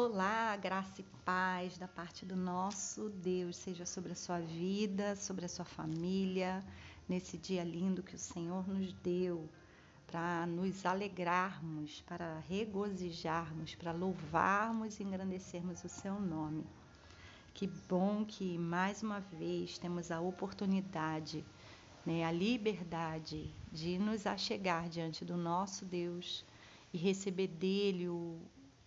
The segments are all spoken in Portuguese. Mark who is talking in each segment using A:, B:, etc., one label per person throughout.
A: Olá, graça e paz da parte do nosso Deus seja sobre a sua vida, sobre a sua família, nesse dia lindo que o Senhor nos deu para nos alegrarmos, para regozijarmos, para louvarmos e engrandecermos o seu nome. Que bom que mais uma vez temos a oportunidade, né, a liberdade de nos achegar diante do nosso Deus e receber dele o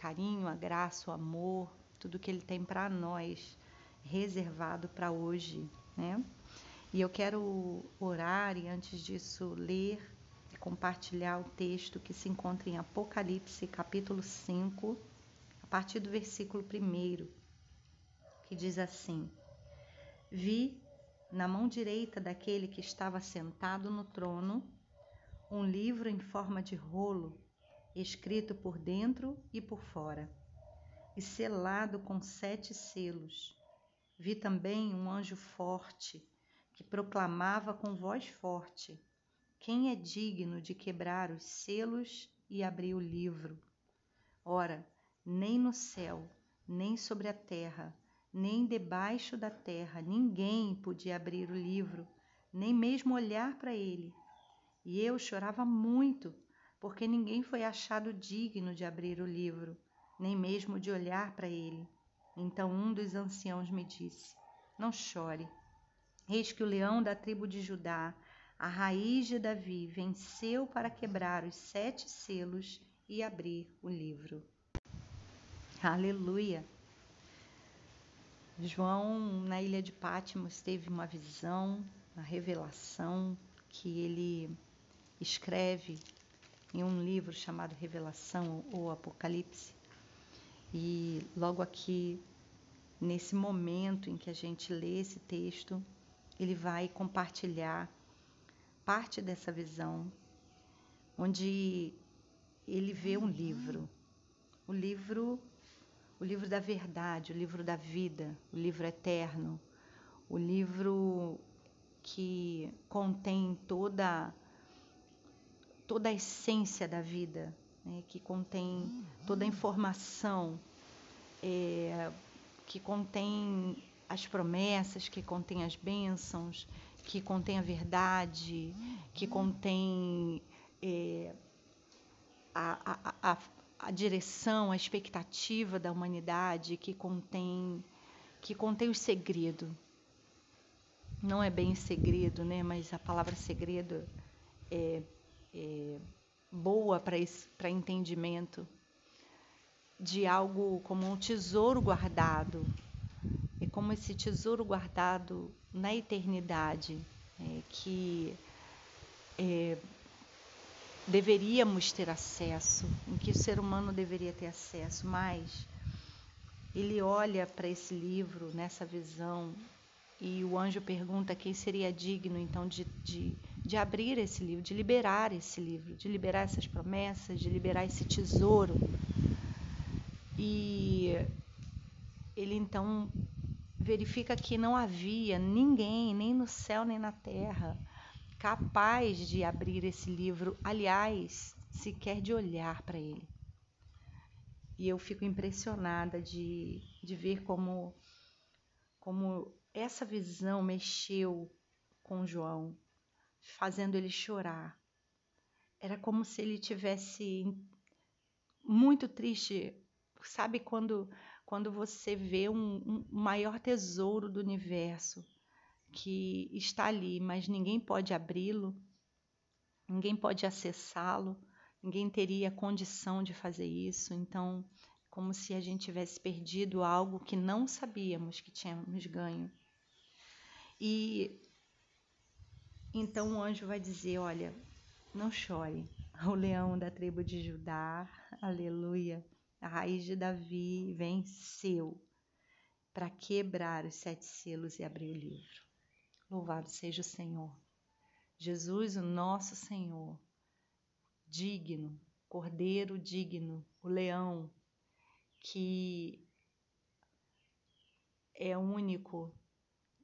A: carinho, a graça, o amor, tudo que Ele tem para nós, reservado para hoje, né? E eu quero orar e antes disso ler e compartilhar o texto que se encontra em Apocalipse, capítulo 5, a partir do versículo 1, que diz assim: Vi na mão direita daquele que estava sentado no trono um livro em forma de rolo escrito por dentro e por fora, e selado com sete selos. Vi também um anjo forte que proclamava com voz forte: Quem é digno de quebrar os selos e abrir o livro? Ora, nem no céu, nem sobre a terra, nem debaixo da terra, ninguém podia abrir o livro, nem mesmo olhar para ele. E eu chorava muito porque ninguém foi achado digno de abrir o livro, nem mesmo de olhar para ele. Então um dos anciãos me disse: Não chore. Eis que o leão da tribo de Judá, a raiz de Davi, venceu para quebrar os sete selos e abrir o livro. Aleluia! João, na ilha de Patmos, teve uma visão, uma revelação que ele escreve em um livro chamado Revelação ou Apocalipse. E logo aqui, nesse momento em que a gente lê esse texto, ele vai compartilhar parte dessa visão, onde ele vê um livro, o livro, o livro da verdade, o livro da vida, o livro eterno, o livro que contém toda toda a essência da vida, né, que contém toda a informação, é, que contém as promessas, que contém as bênçãos, que contém a verdade, que contém é, a, a, a, a direção, a expectativa da humanidade, que contém que contém o segredo. Não é bem segredo, né? Mas a palavra segredo é é, boa para entendimento de algo como um tesouro guardado. É como esse tesouro guardado na eternidade, é, que é, deveríamos ter acesso, em que o ser humano deveria ter acesso, mas ele olha para esse livro, nessa visão, e o anjo pergunta quem seria digno então de, de de abrir esse livro, de liberar esse livro, de liberar essas promessas, de liberar esse tesouro. E ele então verifica que não havia ninguém, nem no céu nem na terra, capaz de abrir esse livro, aliás, sequer de olhar para ele. E eu fico impressionada de, de ver como, como essa visão mexeu com João, fazendo ele chorar. Era como se ele tivesse muito triste. Sabe quando quando você vê um, um maior tesouro do universo que está ali, mas ninguém pode abri-lo, ninguém pode acessá-lo, ninguém teria condição de fazer isso. Então, como se a gente tivesse perdido algo que não sabíamos que tínhamos ganho. E então o anjo vai dizer: Olha, não chore. O leão da tribo de Judá, aleluia, a raiz de Davi venceu para quebrar os sete selos e abrir o livro. Louvado seja o Senhor. Jesus, o nosso Senhor, digno, cordeiro digno, o leão que é único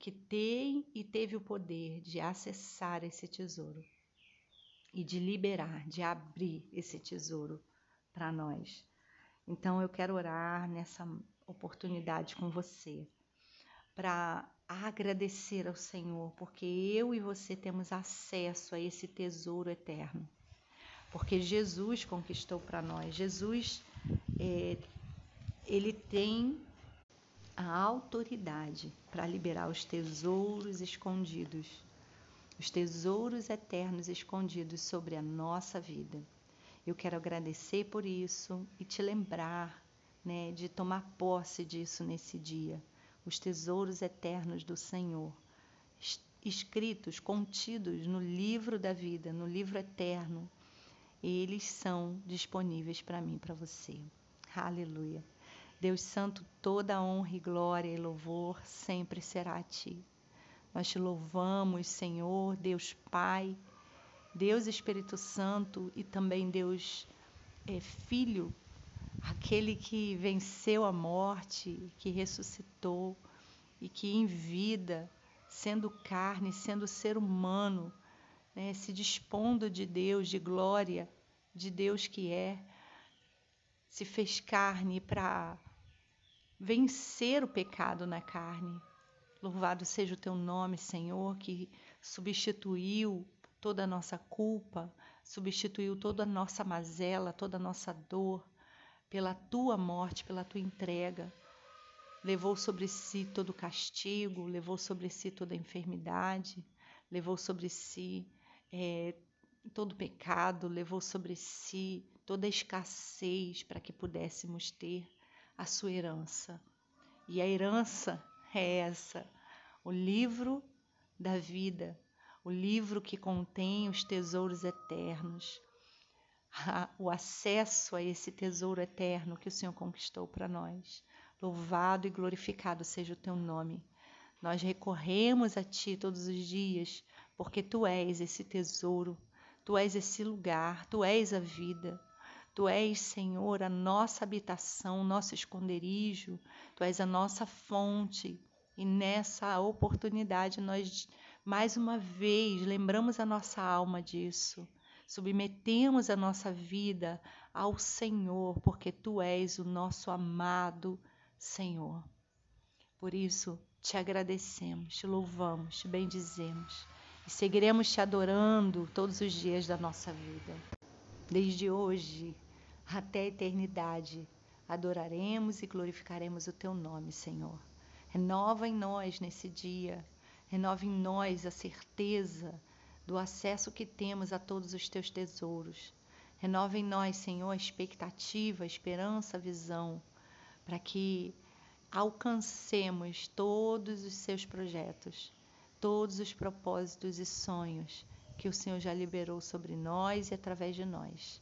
A: que tem e teve o poder de acessar esse tesouro e de liberar, de abrir esse tesouro para nós. Então eu quero orar nessa oportunidade com você para agradecer ao Senhor, porque eu e você temos acesso a esse tesouro eterno. Porque Jesus conquistou para nós. Jesus, é, ele tem a autoridade para liberar os tesouros escondidos, os tesouros eternos escondidos sobre a nossa vida. Eu quero agradecer por isso e te lembrar né, de tomar posse disso nesse dia. Os tesouros eternos do Senhor, escritos, contidos no livro da vida, no livro eterno, eles são disponíveis para mim, para você. Aleluia. Deus Santo, toda honra e glória e louvor sempre será a Ti. Nós te louvamos, Senhor, Deus Pai, Deus Espírito Santo e também Deus é, Filho, aquele que venceu a morte, que ressuscitou e que em vida, sendo carne, sendo ser humano, né, se dispondo de Deus, de glória, de Deus que é, se fez carne para vencer o pecado na carne. Louvado seja o teu nome, Senhor, que substituiu toda a nossa culpa, substituiu toda a nossa mazela, toda a nossa dor, pela tua morte, pela tua entrega. Levou sobre si todo o castigo, levou sobre si toda a enfermidade, levou sobre si é, todo o pecado, levou sobre si toda a escassez para que pudéssemos ter a sua herança. E a herança é essa: o livro da vida, o livro que contém os tesouros eternos, o acesso a esse tesouro eterno que o Senhor conquistou para nós. Louvado e glorificado seja o teu nome. Nós recorremos a ti todos os dias, porque tu és esse tesouro, tu és esse lugar, tu és a vida. Tu és, Senhor, a nossa habitação, nosso esconderijo, Tu és a nossa fonte. E nessa oportunidade nós mais uma vez lembramos a nossa alma disso. Submetemos a nossa vida ao Senhor, porque Tu és o nosso amado Senhor. Por isso, te agradecemos, te louvamos, te bendizemos e seguiremos te adorando todos os dias da nossa vida. Desde hoje, até a eternidade. Adoraremos e glorificaremos o teu nome, Senhor. Renova em nós nesse dia, renova em nós a certeza do acesso que temos a todos os teus tesouros. Renova em nós, Senhor, a expectativa, a esperança, a visão, para que alcancemos todos os seus projetos, todos os propósitos e sonhos que o Senhor já liberou sobre nós e através de nós.